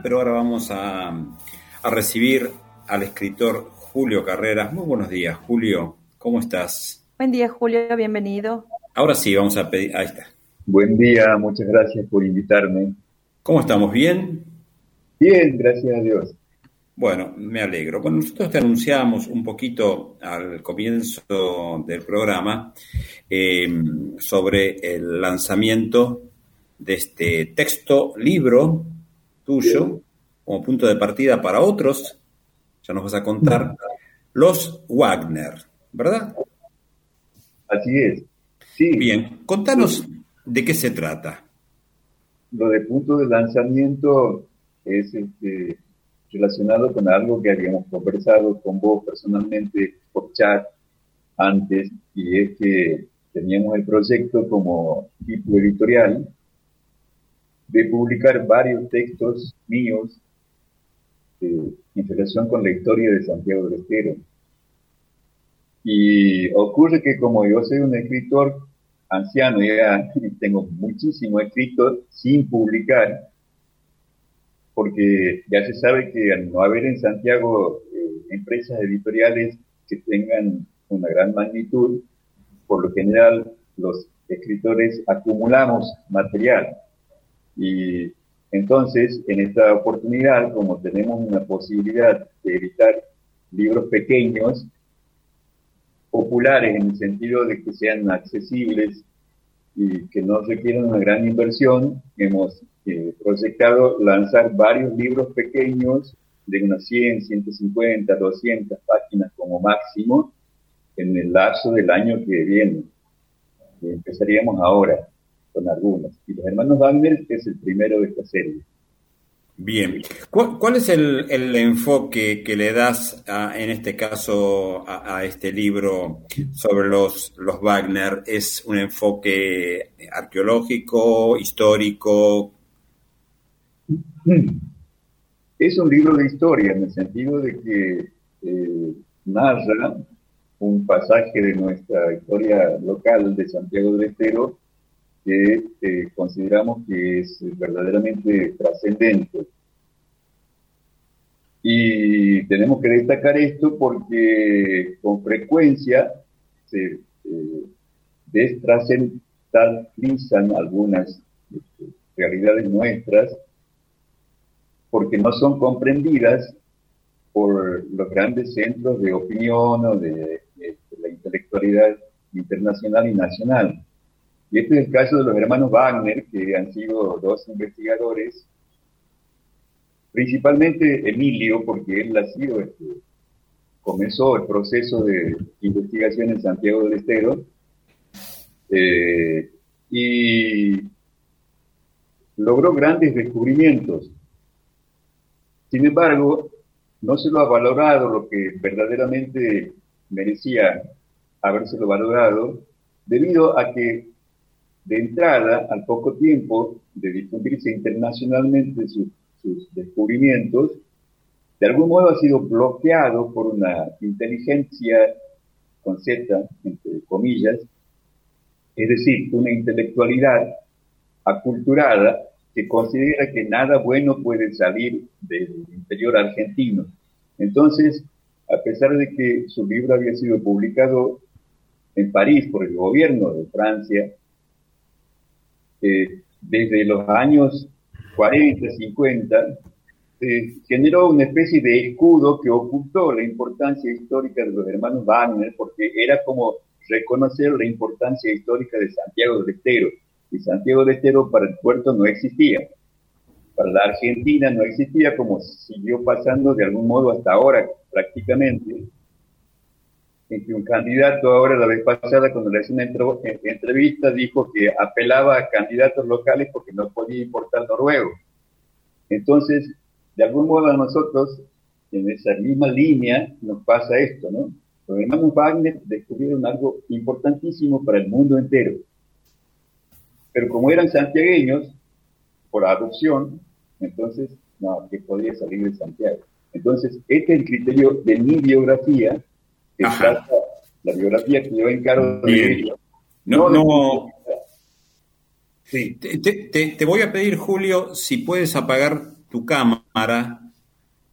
Pero ahora vamos a, a, recibir al escritor Julio Carreras. Muy buenos días, Julio. ¿Cómo estás? Buen día, Julio. Bienvenido. Ahora sí, vamos a pedir. Ahí está. Buen día, muchas gracias por invitarme. ¿Cómo estamos? ¿Bien? Bien, gracias a Dios. Bueno, me alegro. Bueno, nosotros te anunciamos un poquito al comienzo del programa eh, sobre el lanzamiento de este texto, libro tuyo, como punto de partida para otros, ya nos vas a contar, los Wagner, ¿verdad? Así es. Sí. Bien, contanos de qué se trata. Lo de punto de lanzamiento es este, relacionado con algo que habíamos conversado con vos personalmente por chat antes, y es que teníamos el proyecto como tipo editorial de publicar varios textos míos eh, en relación con la historia de Santiago del Estero. Y ocurre que como yo soy un escritor anciano, ya tengo muchísimo escrito sin publicar, porque ya se sabe que al no haber en Santiago eh, empresas editoriales que tengan una gran magnitud, por lo general los escritores acumulamos material y entonces, en esta oportunidad, como tenemos una posibilidad de editar libros pequeños, populares en el sentido de que sean accesibles y que no requieran una gran inversión, hemos eh, proyectado lanzar varios libros pequeños de unas 100, 150, 200 páginas como máximo en el lapso del año que viene. Empezaríamos ahora con algunos. Y los hermanos Wagner es el primero de esta serie. Bien. ¿Cuál, es el, enfoque que le das, en este caso, a, este libro sobre los, los Wagner? ¿Es un enfoque arqueológico, histórico? Es un libro de historia, en el sentido de que eh, narra un pasaje de nuestra historia local de Santiago del Estero que eh, consideramos que es verdaderamente trascendente. Y tenemos que destacar esto porque con frecuencia se eh, destrascendalizan algunas este, realidades nuestras porque no son comprendidas por los grandes centros de opinión o de la intelectualidad internacional y nacional. Y este es el caso de los hermanos Wagner, que han sido dos investigadores, principalmente Emilio, porque él ha sido, este, comenzó el proceso de investigación en Santiago del Estero, eh, y logró grandes descubrimientos. Sin embargo, no se lo ha valorado lo que verdaderamente merecía habérselo valorado, debido a que de entrada, al poco tiempo de difundirse internacionalmente sus, descubrimientos, de algún modo ha sido bloqueado por una inteligencia con Z, entre comillas, es decir, una intelectualidad aculturada que considera que nada bueno puede salir del interior argentino. Entonces, a pesar de que su libro había sido publicado en París por el gobierno de Francia, desde los años 40, 50, generó una especie de escudo que ocultó la importancia histórica de los hermanos Wagner, porque era como reconocer la importancia histórica de Santiago del Estero. Y Santiago del Estero para el puerto no existía. Para la Argentina no existía, como siguió pasando de algún modo hasta ahora prácticamente en que un candidato ahora la vez pasada cuando le hizo una entrevista dijo que apelaba a candidatos locales porque no podía importar noruego. Entonces, de algún modo a nosotros, en esa misma línea, nos pasa esto, ¿no? Los hermanos Wagner descubrieron algo importantísimo para el mundo entero. Pero como eran santiagueños, por adopción, entonces, no, que podía salir de Santiago. Entonces, este es el criterio de mi biografía, la biografía que yo encargo de No, no. Sí. Te, voy a pedir, Julio, si puedes apagar tu cámara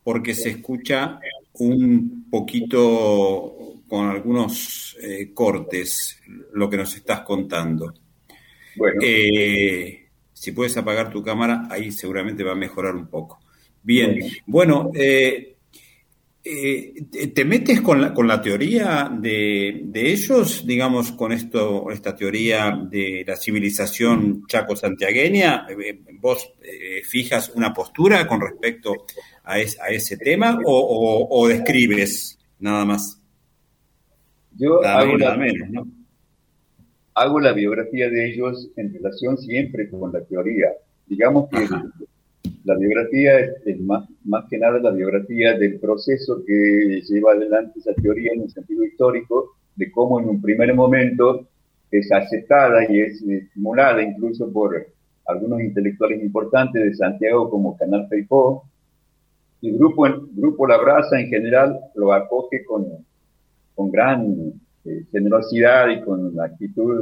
porque se escucha un poquito con algunos eh, cortes lo que nos estás contando. Bueno. Eh, si puedes apagar tu cámara, ahí seguramente va a mejorar un poco. Bien, bueno, eh, ¿te metes con la, con la teoría de, de, ellos, digamos, con esto, esta teoría de la civilización chaco-santiagueña? ¿Vos fijas una postura con respecto a, a ese tema o, o describes nada más? Yo hago, la, hago la biografía de ellos en relación siempre con la teoría. Digamos que la biografía es, más, más que nada la biografía del proceso que lleva adelante esa teoría en un sentido histórico, de cómo en un primer momento es aceptada y es estimulada incluso por algunos intelectuales importantes de Santiago como Canal Feijó, y el grupo, el grupo La Brasa en general lo acoge con, con gran eh, generosidad y con actitud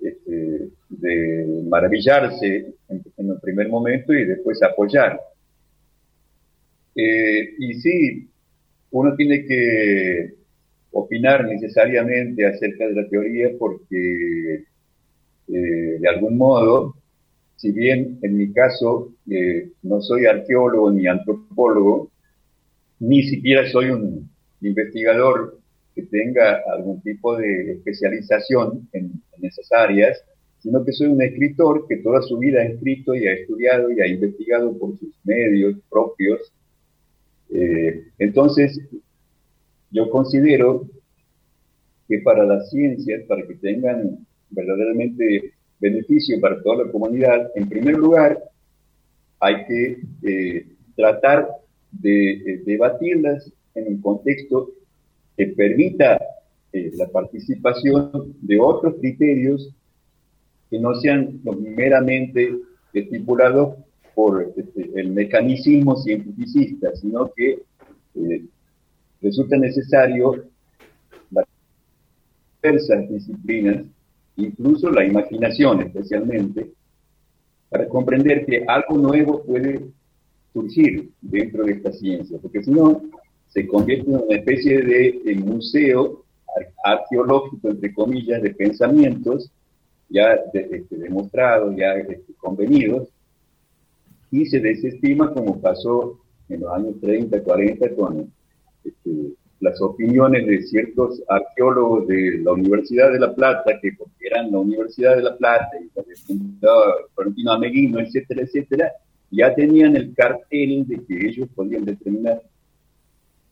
este, de maravillarse en, el primer momento y después apoyar. Eh, y sí, uno tiene que opinar necesariamente acerca de la teoría porque eh, de algún modo, si bien en mi caso no soy arqueólogo ni antropólogo, ni siquiera soy un investigador que tenga algún tipo de especialización en, esas áreas, sino que soy un escritor que toda su vida ha escrito y ha estudiado y ha investigado por sus medios propios. Eh, entonces, yo considero que para las ciencias, para que tengan verdaderamente beneficio para toda la comunidad, en primer lugar, hay que eh, tratar de eh, debatirlas en un contexto que permita eh, la participación de otros criterios que no sean meramente estipulados por este, el mecanismo cientificista, sino que eh, resulta necesario las diversas disciplinas, incluso la imaginación especialmente, para comprender que algo nuevo puede surgir dentro de esta ciencia, porque si no, se convierte en una especie de, museo arqueológico, entre comillas, de pensamientos ya este, demostrados, ya este, convenidos, y se desestima como pasó en los años 30, 40 con este, las opiniones de ciertos arqueólogos de la Universidad de La Plata, que eran la Universidad de La Plata, y Florentino Ameguino, etcétera, etcétera, ya tenían el cartel de que ellos podían determinar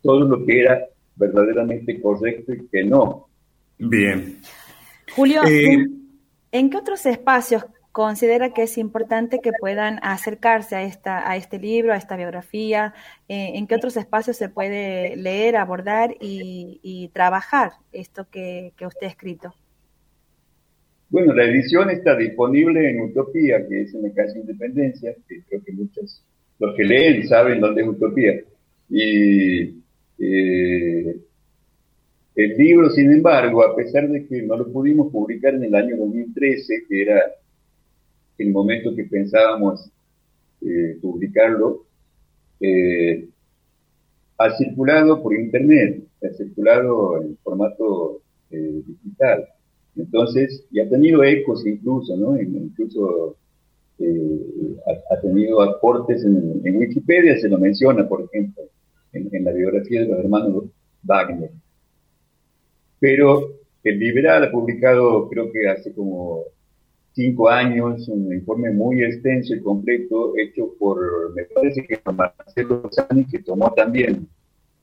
todo lo que era verdaderamente correcto y que no. Bien. Julio, eh, ¿en qué otros espacios considera que es importante que puedan acercarse a, esta, a este libro, a esta biografía? Eh, ¿En qué otros espacios se puede leer, abordar y, trabajar esto que, usted ha escrito? Bueno, la edición está disponible en Utopía, que es en la Casa Independencia, que creo que muchos, los que leen saben dónde es Utopía. Y eh, el libro, sin embargo, a pesar de que no lo pudimos publicar en el año 2013, que era el momento que pensábamos eh, publicarlo, eh, ha circulado por internet, ha circulado en formato digital. Entonces, y ha tenido ecos incluso, ¿no? Incluso ha, tenido aportes en, Wikipedia, se lo menciona, por biografía de los hermanos Wagner. Pero el Liberal ha publicado, creo que hace como cinco años, un informe muy extenso y completo hecho por, me parece que Marcelo Sani, que tomó también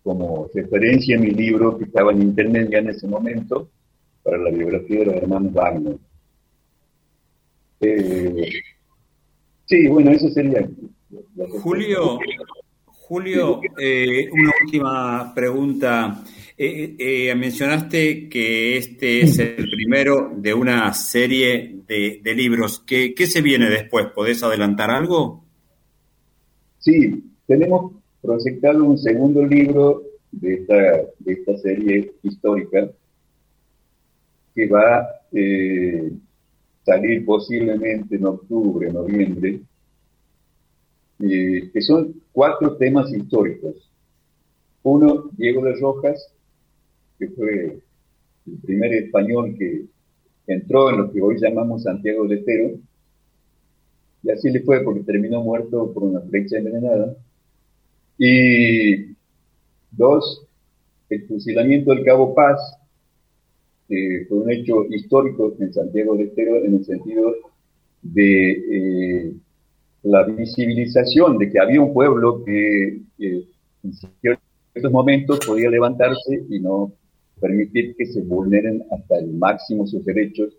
como referencia mi libro que estaba en internet ya en ese momento, para la biografía de los hermanos Wagner. Eh, sí, bueno, eso sería. Julio, Julio, eh, una última pregunta. Eh, eh, mencionaste que este es el primero de una serie de, libros. ¿Qué, se viene después? ¿Podés adelantar algo? Sí, tenemos proyectado un segundo libro de esta, de esta serie histórica que va a salir posiblemente en octubre, noviembre, que son cuatro temas históricos. Uno, Diego de Rojas, que fue el primer español que entró en lo que hoy llamamos Santiago del Estero, y así le fue porque terminó muerto por una flecha envenenada. Y dos, el fusilamiento del Cabo Paz, que fue un hecho histórico en Santiago del Estero en el sentido de eh, la visibilización de que había un pueblo que en ciertos momentos podía levantarse y no permitir que se vulneren hasta el máximo sus derechos.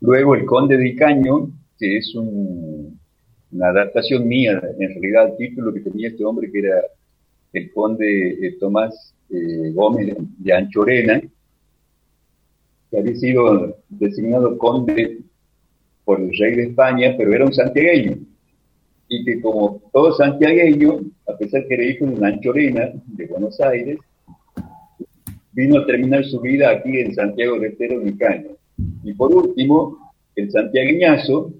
Luego el conde de Icaño, que es una adaptación mía, en realidad el título que tenía este hombre, que era el conde eh, Tomás eh, Gómez de Anchorena, que había sido designado conde por el rey de España, pero era un santiagueño. Y que como todo santiagueño, a pesar que era hijo de una anchorena de Buenos Aires, vino a terminar su vida aquí en Santiago de Estero, Nicaño. Y por último, el santiagueñazo,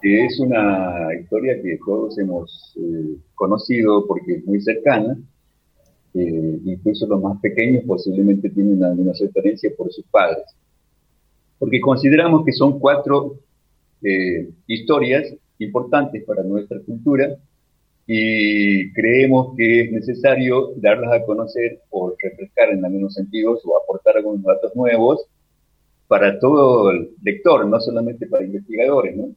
que es una historia que todos hemos eh, conocido porque es muy cercana, eh, incluso los más pequeños posiblemente tienen alguna referencia por sus padres porque consideramos que son cuatro eh, historias importantes para nuestra cultura y creemos que es necesario darlas a conocer o refrescar en algunos sentidos o aportar algunos datos nuevos para todo el lector, no solamente para investigadores, ¿no?